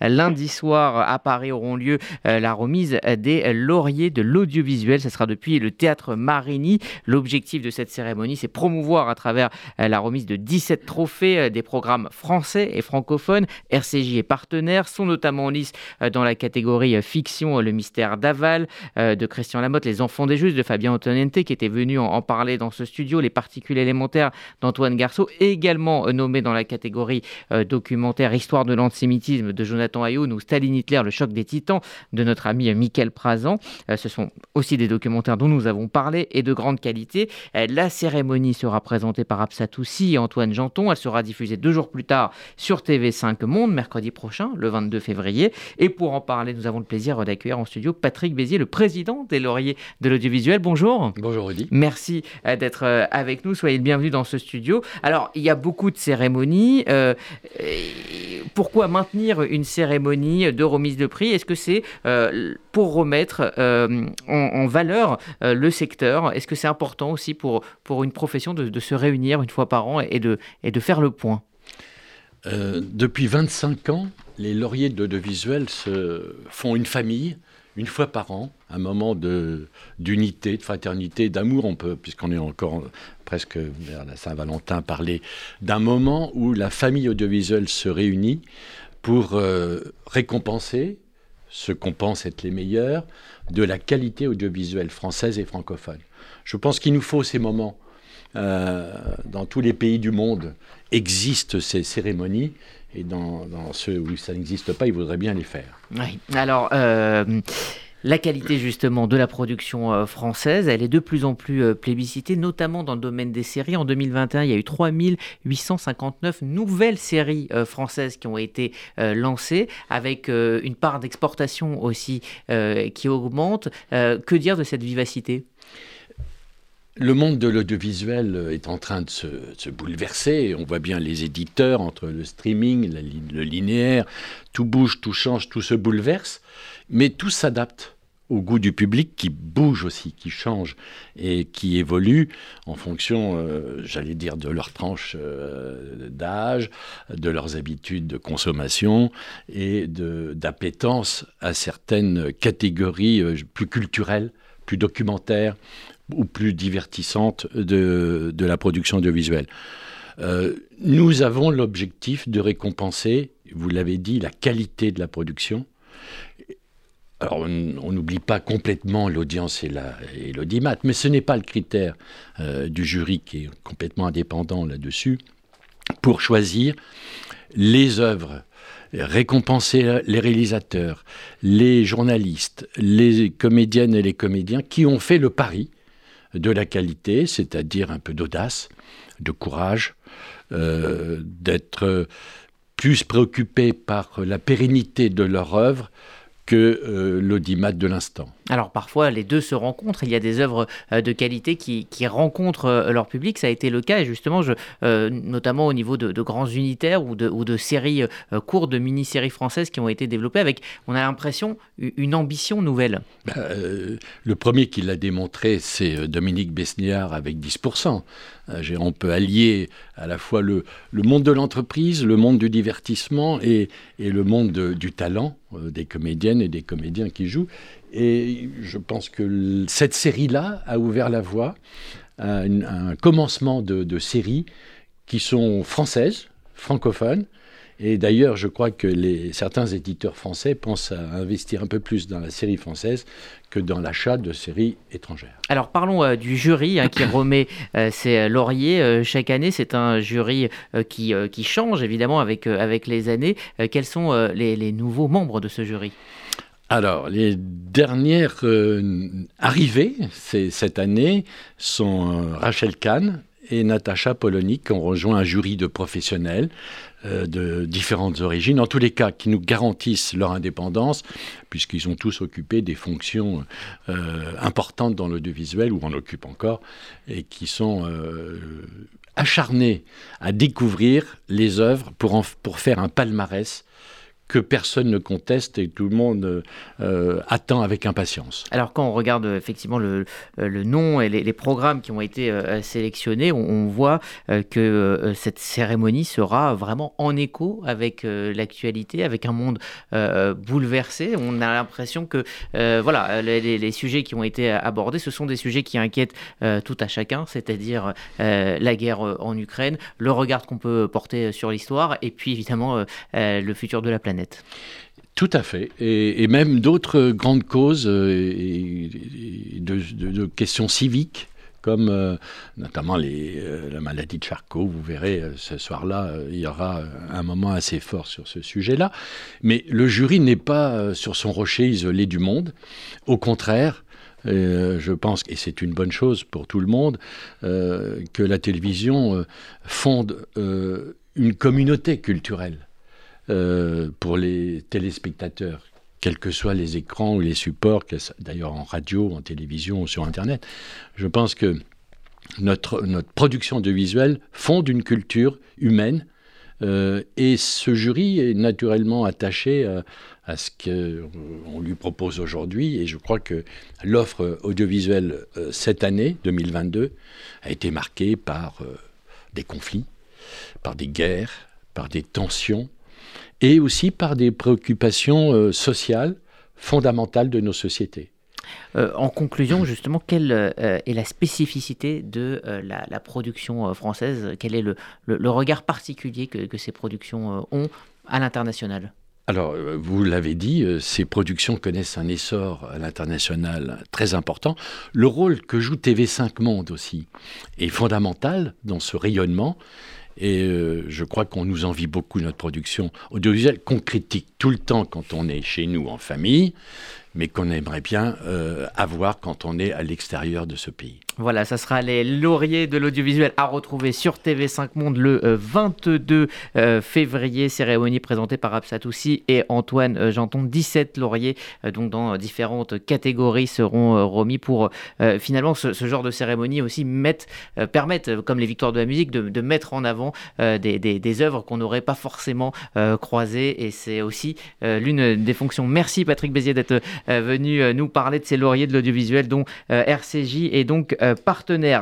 Lundi soir à Paris auront lieu euh, la remise des lauriers de l'audiovisuel. Ce sera depuis le théâtre Marigny. L'objectif de cette cérémonie, c'est promouvoir à travers euh, la remise de 17 trophées euh, des programmes français et francophones. RCJ et partenaires sont notamment en lice dans la catégorie fiction Le mystère d'Aval de Christian Lamotte, Les enfants des justes de Fabien Antonente qui était venu en parler dans ce studio, Les particules élémentaires d'Antoine Garceau, également nommé dans la catégorie documentaire Histoire de l'antisémitisme de Jonathan Jonathan Ayoun ou Staline Hitler, le choc des titans de notre ami Michael Prazan. Euh, ce sont aussi des documentaires dont nous avons parlé et de grande qualité. Euh, la cérémonie sera présentée par Absatoussi et Antoine Janton. Elle sera diffusée deux jours plus tard sur TV5 Monde, mercredi prochain, le 22 février. Et pour en parler, nous avons le plaisir d'accueillir en studio Patrick Bézier, le président des Lauriers de l'audiovisuel. Bonjour. Bonjour Rudy. Merci euh, d'être avec nous. Soyez le bienvenu dans ce studio. Alors, il y a beaucoup de cérémonies. Pourquoi maintenir une cérémonie de remise de prix? Est-ce que c'est euh, pour remettre euh, en, valeur euh, le secteur? Est-ce que c'est important aussi pour, pour une profession de, se réunir une fois par an et de, et de faire le point? Depuis 25 ans, les lauriers d'audiovisuel se font une famille une fois par an, un moment d'unité, de, fraternité, d'amour. On peut, puisqu'on est encore presque vers la Saint-Valentin, parler d'un moment où la famille audiovisuelle se réunit pour euh, récompenser ce qu'on pense être les meilleurs de la qualité audiovisuelle française et francophone. Je pense qu'il nous faut ces moments. Euh, dans tous les pays du monde existent ces cérémonies et dans, ceux où ça n'existe pas, il voudraient bien les faire. Oui. Alors, euh, la qualité justement de la production euh, française, elle est de plus en plus euh, plébiscitée, notamment dans le domaine des séries. En 2021, il y a eu 3859 nouvelles séries françaises qui ont été lancées, avec une part d'exportation aussi qui augmente. que dire de cette vivacité? Le monde de l'audiovisuel est en train de se, bouleverser. On voit bien les éditeurs entre le streaming, le linéaire, tout bouge, tout change, tout se bouleverse, mais tout s'adapte au goût du public qui bouge aussi, qui change et qui évolue en fonction, euh, j'allais dire, de leur tranche euh, d'âge, de leurs habitudes de consommation et d'appétence à certaines catégories euh, plus culturelles, plus documentaires, ou plus divertissante de, de la production audiovisuelle. Euh, nous avons l'objectif de récompenser, vous l'avez dit, la qualité de la production. Alors, on n'oublie pas complètement l'audience et l'audimat, mais ce n'est pas le critère euh, du jury qui est complètement indépendant là-dessus pour choisir les œuvres récompenser les réalisateurs, les journalistes, les comédiennes et les comédiens qui ont fait le pari de la qualité, c'est-à-dire un peu d'audace, de courage, euh, d'être plus préoccupé par la pérennité de leur œuvre que euh, l'audimat de l'instant. Alors parfois les deux se rencontrent, il y a des œuvres euh, de qualité qui, rencontrent euh, leur public, ça a été le cas justement je, notamment au niveau de, grands unitaires ou de, séries courtes, de mini-séries françaises qui ont été développées avec, on a l'impression, une ambition nouvelle. Bah, le premier qui l'a démontré c'est Dominique Besniard avec 10%. On peut allier à la fois le, monde de l'entreprise, le monde du divertissement et le monde du talent des comédiennes et des comédiens qui jouent. Et je pense que cette série-là a ouvert la voie à, un commencement de, de séries qui sont françaises, francophones, et d'ailleurs, je crois que les, certains éditeurs français pensent à investir un peu plus dans la série française que dans l'achat de séries étrangères. Alors parlons euh, du jury hein, qui remet euh, ses lauriers euh, chaque année. C'est un jury qui, qui, change évidemment avec, avec les années. quels sont les, les, nouveaux membres de ce jury? Alors, les dernières arrivées cette année sont Rachel Kahn et Natacha Polony qui ont rejoint un jury de professionnels euh, de différentes origines, en tous les cas qui nous garantissent leur indépendance, puisqu'ils ont tous occupé des fonctions euh, importantes dans l'audiovisuel, ou en occupent encore, et qui sont euh, acharnés à découvrir les œuvres pour faire un palmarès que personne ne conteste et tout le monde euh, attend avec impatience. Alors quand on regarde effectivement le, le nom et les, programmes qui ont été sélectionnés, on, voit que cette cérémonie sera vraiment en écho avec l'actualité, avec un monde bouleversé. On a l'impression que voilà, les, les, sujets qui ont été abordés, ce sont des sujets qui inquiètent tout à chacun, c'est-à-dire la guerre en Ukraine, le regard qu'on peut porter sur l'histoire et puis évidemment le futur de la planète. Tout à fait. Et, même d'autres grandes causes euh, de, questions civiques comme euh, notamment euh, la maladie de Charcot. Vous verrez, ce soir-là, il y aura un moment assez fort sur ce sujet-là. Mais le jury n'est pas sur son rocher isolé du monde. Au contraire, je pense, et c'est une bonne chose pour tout le monde, que la télévision fonde une communauté culturelle. Euh, pour les téléspectateurs, quels que soient les écrans ou les supports, d'ailleurs en radio, en télévision ou sur Internet. Je pense que notre, production de visuel fonde une culture humaine euh, et ce jury est naturellement attaché à, à ce qu'on lui propose aujourd'hui. Et je crois que l'offre audiovisuelle euh, cette année, 2022, a été marquée par des conflits, par des guerres, par des tensions, et aussi par des préoccupations euh, sociales fondamentales de nos sociétés. Euh, en conclusion, justement, quelle euh, est la spécificité de la, production française? Quel est le, regard particulier que, ces productions ont à l'international? Alors, vous l'avez dit, ces productions connaissent un essor à l'international très important. Le rôle que joue TV5 Monde aussi est fondamental dans ce rayonnement. Et euh, je crois qu'on nous envie beaucoup notre production audiovisuelle, qu'on critique tout le temps quand on est chez nous en famille, mais qu'on aimerait bien euh, avoir quand on est à l'extérieur de ce pays. Voilà, ça sera les lauriers de l'audiovisuel à retrouver sur TV5 Monde le 22 euh, euh, février. Cérémonie présentée par Absatoussi et Antoine Janton. 17 lauriers, donc dans différentes catégories, seront remis pour finalement ce, genre de cérémonie aussi mettre, permettre, comme les victoires de la musique, de, mettre en avant des, des, œuvres qu'on n'aurait pas forcément croisées. Et c'est aussi l'une des fonctions. Merci Patrick Bézier d'être venu nous parler de ces lauriers de l'audiovisuel dont RCJ est donc partenaire.